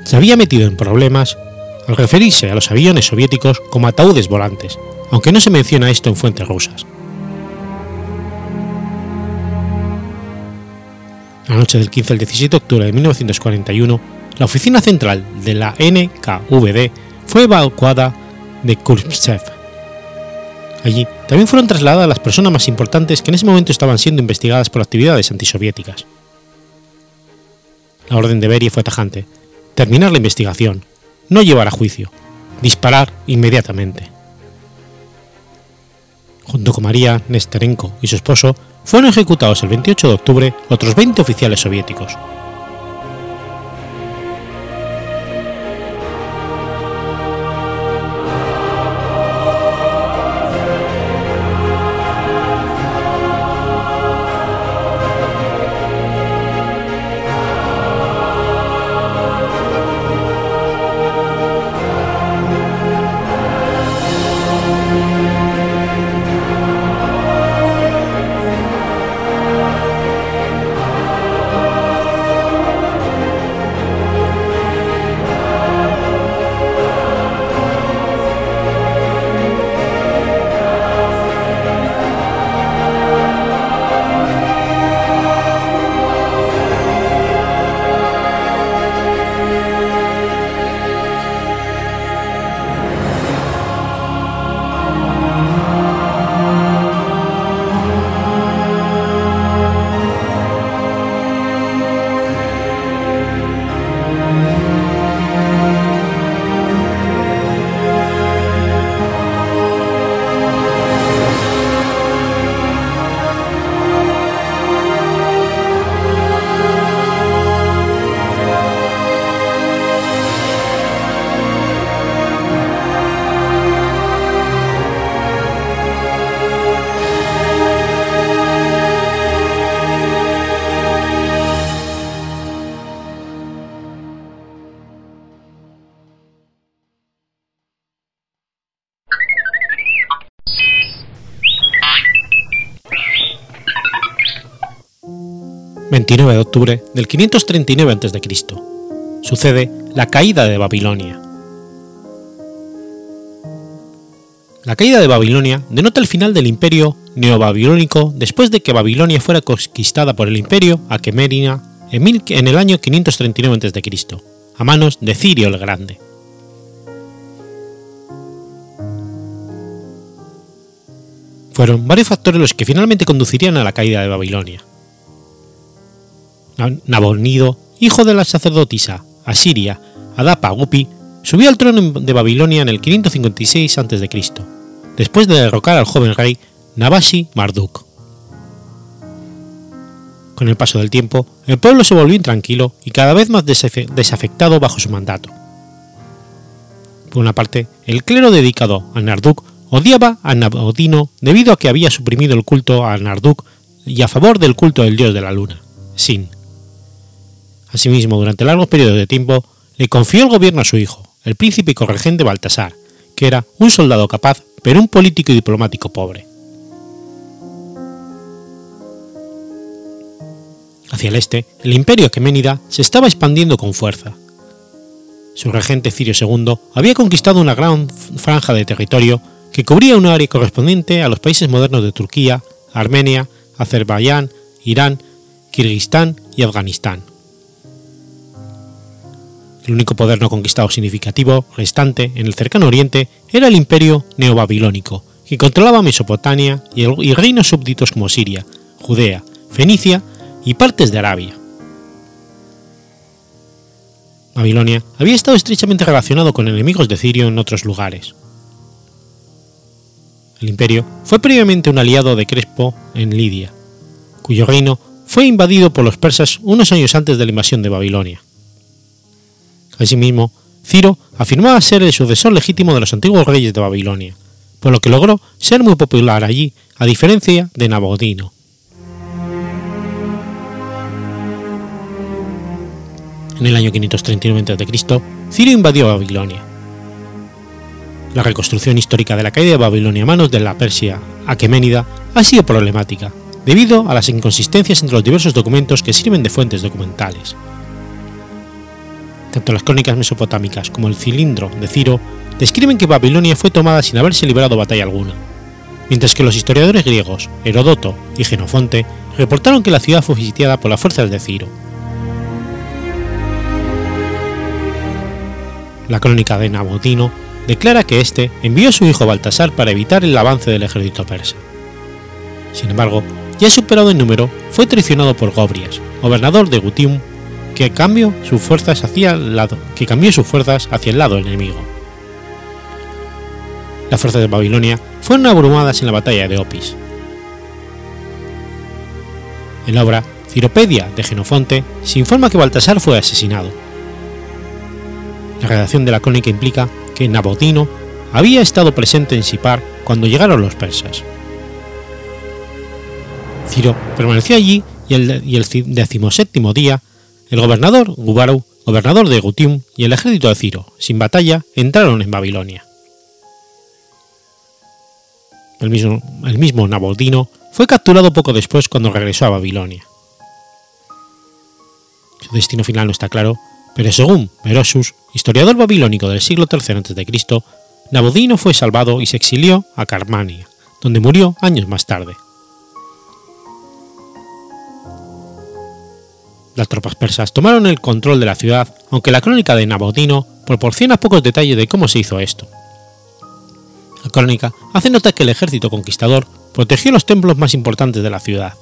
se había metido en problemas al referirse a los aviones soviéticos como ataúdes volantes, aunque no se menciona esto en fuentes rusas. La noche del 15 al 17 de octubre de 1941, la oficina central de la NKVD fue evacuada de Kurpsev, Allí también fueron trasladadas las personas más importantes que en ese momento estaban siendo investigadas por actividades antisoviéticas. La orden de Beria fue tajante: terminar la investigación, no llevar a juicio, disparar inmediatamente. Junto con María Nesterenko y su esposo, fueron ejecutados el 28 de octubre otros 20 oficiales soviéticos, 29 de octubre del 539 a.C. Sucede la caída de Babilonia. La caída de Babilonia denota el final del imperio neobabilónico después de que Babilonia fuera conquistada por el imperio aquemenida en el año 539 a.C., a manos de Cirio el Grande. Fueron varios factores los que finalmente conducirían a la caída de Babilonia. Nabonido, hijo de la sacerdotisa Asiria Adapa Gupi, subió al trono de Babilonia en el 556 a.C., después de derrocar al joven rey Nabashi Marduk. Con el paso del tiempo, el pueblo se volvió intranquilo y cada vez más desafectado bajo su mandato. Por una parte, el clero dedicado a Narduk odiaba a Nabodino debido a que había suprimido el culto a Narduk y a favor del culto del dios de la luna, Sin. Asimismo, durante largos periodos de tiempo, le confió el gobierno a su hijo, el príncipe y corregente Baltasar, que era un soldado capaz, pero un político y diplomático pobre. Hacia el este, el imperio aqueménida se estaba expandiendo con fuerza. Su regente Cirio II había conquistado una gran franja de territorio que cubría un área correspondiente a los países modernos de Turquía, Armenia, Azerbaiyán, Irán, Kirguistán y Afganistán. El único poder no conquistado significativo restante en el cercano oriente era el imperio neobabilónico, que controlaba Mesopotamia y, y reinos súbditos como Siria, Judea, Fenicia y partes de Arabia. Babilonia había estado estrechamente relacionado con enemigos de Cirio en otros lugares. El imperio fue previamente un aliado de Crespo en Lidia, cuyo reino fue invadido por los persas unos años antes de la invasión de Babilonia. Asimismo, Ciro afirmaba ser el sucesor legítimo de los antiguos reyes de Babilonia, por lo que logró ser muy popular allí, a diferencia de Nabodino. En el año 539 a.C., Ciro invadió Babilonia. La reconstrucción histórica de la caída de Babilonia a manos de la Persia aqueménida ha sido problemática, debido a las inconsistencias entre los diversos documentos que sirven de fuentes documentales. Tanto las crónicas mesopotámicas como el cilindro de Ciro describen que Babilonia fue tomada sin haberse librado batalla alguna, mientras que los historiadores griegos Herodoto y Genofonte reportaron que la ciudad fue visitada por las fuerzas de Ciro. La crónica de Nabotino declara que éste envió a su hijo Baltasar para evitar el avance del ejército persa. Sin embargo, ya superado en número, fue traicionado por Gobrias, gobernador de Gutium, que, cambió sus fuerzas hacia el lado, que cambió sus fuerzas hacia el lado enemigo. Las fuerzas de Babilonia fueron abrumadas en la batalla de Opis. En la obra Ciropedia de Genofonte se informa que Baltasar fue asesinado, la redacción de la crónica implica que Nabotino había estado presente en Sipar cuando llegaron los persas. Ciro permaneció allí y el, y el decimoséptimo día, el gobernador Gubarau, gobernador de Gutium, y el ejército de Ciro, sin batalla, entraron en Babilonia. El mismo, el mismo Nabotino fue capturado poco después cuando regresó a Babilonia. Su destino final no está claro, pero según Merosus, historiador babilónico del siglo III a.C., Nabodino fue salvado y se exilió a Carmania, donde murió años más tarde. Las tropas persas tomaron el control de la ciudad, aunque la crónica de Nabodino proporciona pocos detalles de cómo se hizo esto. La crónica hace nota que el ejército conquistador protegió los templos más importantes de la ciudad.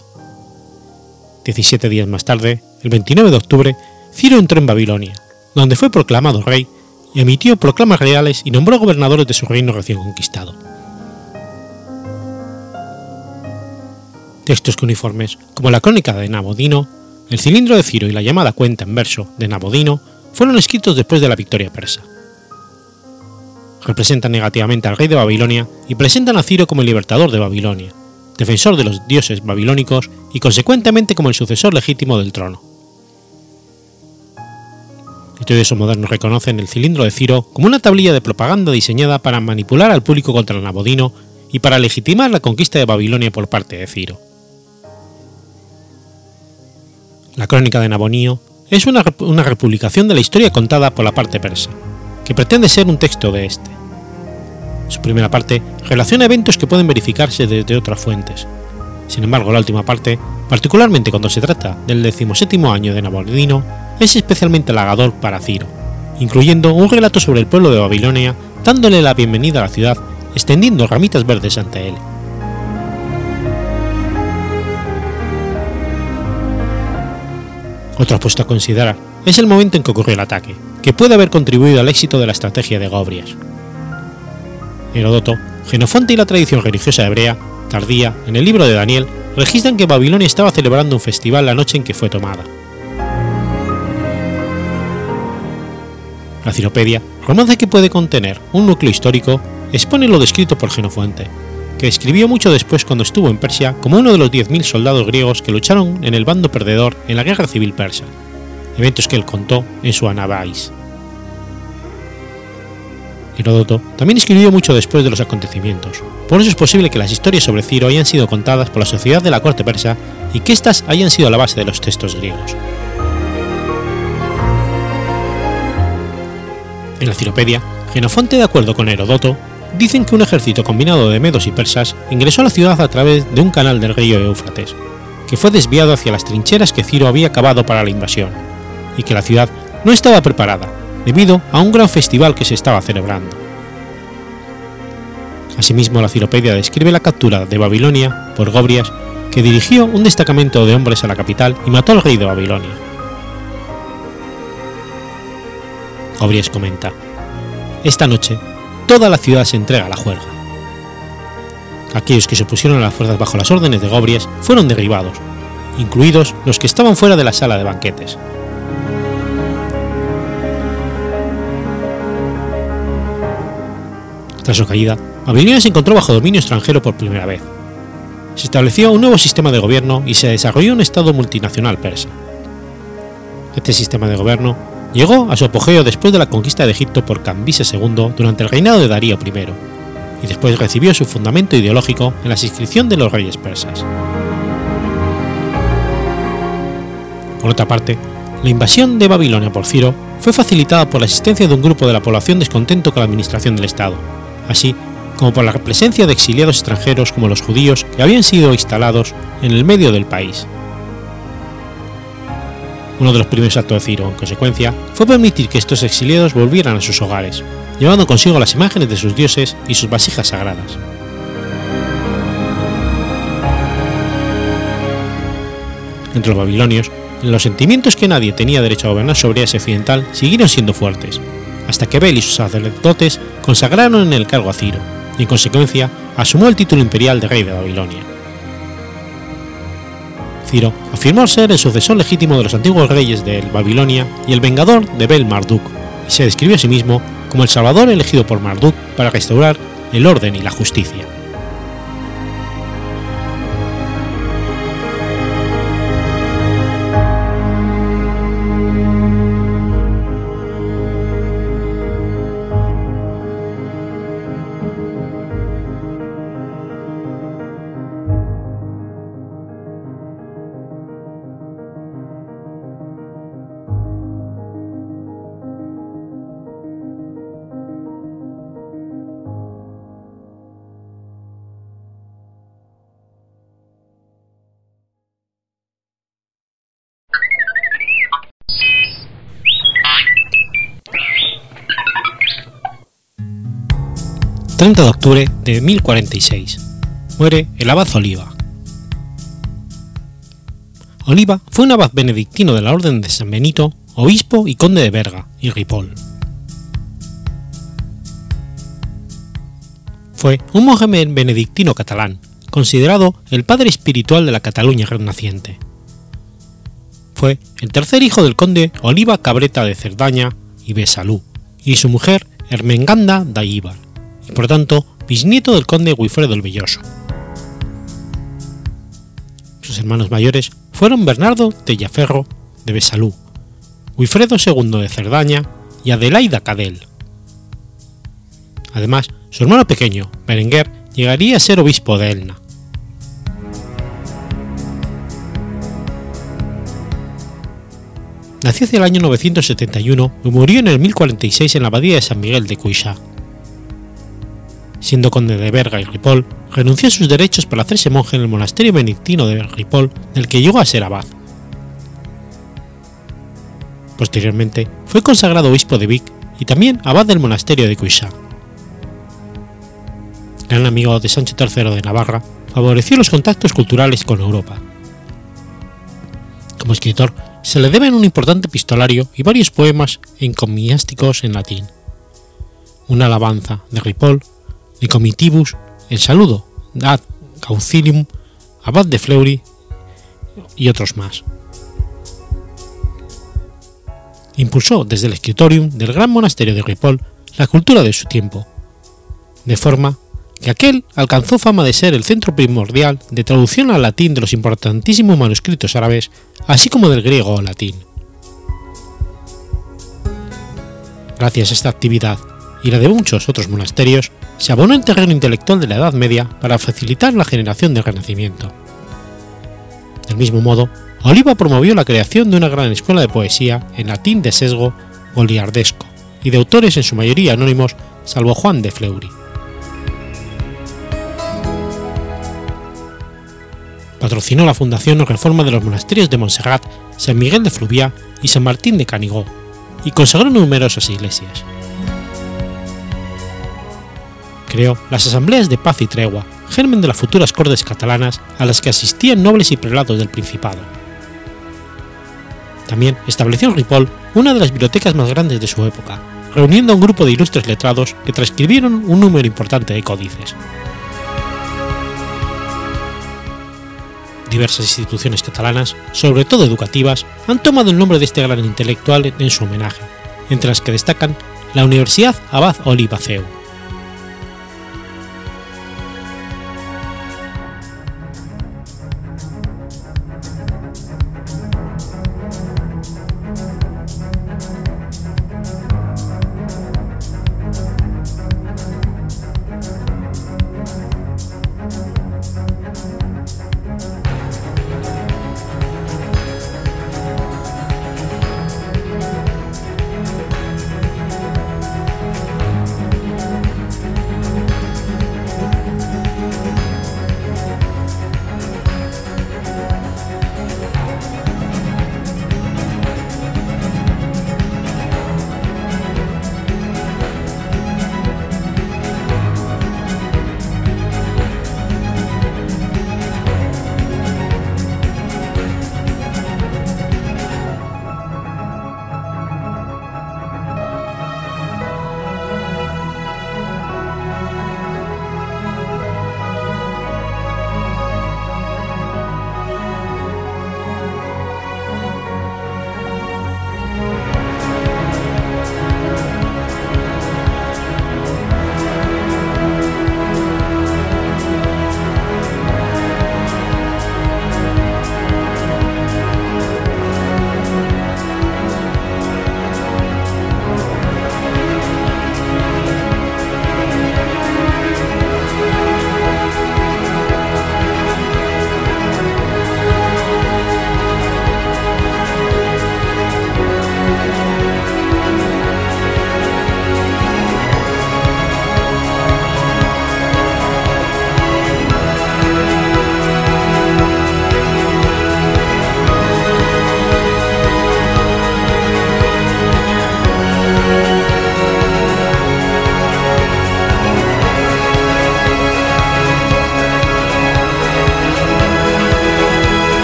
17 días más tarde, el 29 de octubre, Ciro entró en Babilonia, donde fue proclamado rey y emitió proclamas reales y nombró gobernadores de su reino recién conquistado. Textos uniformes, como la crónica de Nabodino, el cilindro de Ciro y la llamada cuenta en verso de Nabodino, fueron escritos después de la victoria persa. Representan negativamente al rey de Babilonia y presentan a Ciro como el libertador de Babilonia, defensor de los dioses babilónicos y consecuentemente como el sucesor legítimo del trono. Estudiosos modernos reconocen el cilindro de Ciro como una tablilla de propaganda diseñada para manipular al público contra Nabodino y para legitimar la conquista de Babilonia por parte de Ciro. La crónica de Nabonío es una, una republicación de la historia contada por la parte persa, que pretende ser un texto de este. Su primera parte relaciona eventos que pueden verificarse desde otras fuentes. Sin embargo, la última parte, particularmente cuando se trata del decimoséptimo año de Nabonidino, es especialmente halagador para Ciro, incluyendo un relato sobre el pueblo de Babilonia, dándole la bienvenida a la ciudad, extendiendo ramitas verdes ante él. Otro puesto a considerar es el momento en que ocurrió el ataque, que puede haber contribuido al éxito de la estrategia de Gobrias. Herodoto, Genofonte y la tradición religiosa hebrea, tardía, en el libro de Daniel, registran que Babilonia estaba celebrando un festival la noche en que fue tomada. La Ciropedia, romance que puede contener un núcleo histórico, expone lo descrito por Genofonte, que escribió mucho después cuando estuvo en Persia como uno de los 10.000 soldados griegos que lucharon en el bando perdedor en la guerra civil persa, eventos que él contó en su Anabais. Heródoto también escribió mucho después de los acontecimientos, por eso es posible que las historias sobre Ciro hayan sido contadas por la sociedad de la corte persa y que éstas hayan sido la base de los textos griegos. En la Ciropedia, Genofonte, de acuerdo con Herodoto, dicen que un ejército combinado de medos y persas ingresó a la ciudad a través de un canal del río Éufrates, que fue desviado hacia las trincheras que Ciro había cavado para la invasión, y que la ciudad no estaba preparada, debido a un gran festival que se estaba celebrando. Asimismo, la Ciropedia describe la captura de Babilonia por Gobrias, que dirigió un destacamento de hombres a la capital y mató al rey de Babilonia. Gobrias comenta, Esta noche, toda la ciudad se entrega a la juerga. Aquellos que se opusieron a las fuerzas bajo las órdenes de Gobrias fueron derribados, incluidos los que estaban fuera de la sala de banquetes. Tras su caída, Babilonia se encontró bajo dominio extranjero por primera vez. Se estableció un nuevo sistema de gobierno y se desarrolló un Estado multinacional persa. Este sistema de gobierno llegó a su apogeo después de la conquista de Egipto por Cambises II durante el reinado de Darío I, y después recibió su fundamento ideológico en la inscripción de los reyes persas. Por otra parte, la invasión de Babilonia por Ciro fue facilitada por la existencia de un grupo de la población descontento con la administración del Estado, así como por la presencia de exiliados extranjeros como los judíos que habían sido instalados en el medio del país. Uno de los primeros actos de Ciro, en consecuencia, fue permitir que estos exiliados volvieran a sus hogares, llevando consigo las imágenes de sus dioses y sus vasijas sagradas. Entre los babilonios, los sentimientos que nadie tenía derecho a gobernar sobre Asia Occidental siguieron siendo fuertes, hasta que Bel y sus sacerdotes consagraron en el cargo a Ciro, y en consecuencia asumió el título imperial de rey de Babilonia. Ciro afirmó ser el sucesor legítimo de los antiguos reyes de Babilonia y el vengador de Bel Marduk, y se describió a sí mismo como el salvador elegido por Marduk para restaurar el orden y la justicia. 30 de octubre de 1046. Muere el abad Oliva. Oliva fue un abad benedictino de la Orden de San Benito, obispo y conde de Berga y Ripoll. Fue un monje benedictino catalán, considerado el padre espiritual de la Cataluña renaciente. Fue el tercer hijo del conde Oliva Cabreta de Cerdaña y Besalú, y su mujer Ermenganda Daíbar y por tanto bisnieto del conde Guifredo el Belloso. Sus hermanos mayores fueron Bernardo de Yaferro de Besalú, Guifredo II de Cerdaña y Adelaida Cadel. Además, su hermano pequeño, Berenguer, llegaría a ser obispo de Elna. nació hacia el año 971 y murió en el 1046 en la abadía de San Miguel de Cuixá. Siendo conde de Berga y Ripoll, renunció a sus derechos para hacerse monje en el monasterio benedictino de Ripoll, del que llegó a ser abad. Posteriormente, fue consagrado obispo de Vic y también abad del monasterio de Cuixá. Gran amigo de Sancho III de Navarra, favoreció los contactos culturales con Europa. Como escritor, se le deben un importante epistolario y varios poemas encomiásticos en latín. Una alabanza de Ripoll, de Comitibus, el saludo ad Caucilium, abad de Fleury y otros más. Impulsó desde el escritorium del gran monasterio de Ripoll la cultura de su tiempo, de forma que aquel alcanzó fama de ser el centro primordial de traducción al latín de los importantísimos manuscritos árabes, así como del griego al latín. Gracias a esta actividad y la de muchos otros monasterios, se abonó el terreno intelectual de la Edad Media para facilitar la generación del Renacimiento. Del mismo modo, Oliva promovió la creación de una gran escuela de poesía en latín de sesgo goliardesco y de autores en su mayoría anónimos, salvo Juan de Fleury. patrocinó la fundación o reforma de los monasterios de Montserrat, San Miguel de Fluviá y San Martín de Canigó, y consagró numerosas iglesias. Creó las asambleas de paz y tregua, germen de las futuras cortes catalanas a las que asistían nobles y prelados del Principado. También estableció en Ripoll una de las bibliotecas más grandes de su época, reuniendo a un grupo de ilustres letrados que transcribieron un número importante de códices. Diversas instituciones catalanas, sobre todo educativas, han tomado el nombre de este gran intelectual en su homenaje, entre las que destacan la Universidad Abad Oliva CEU.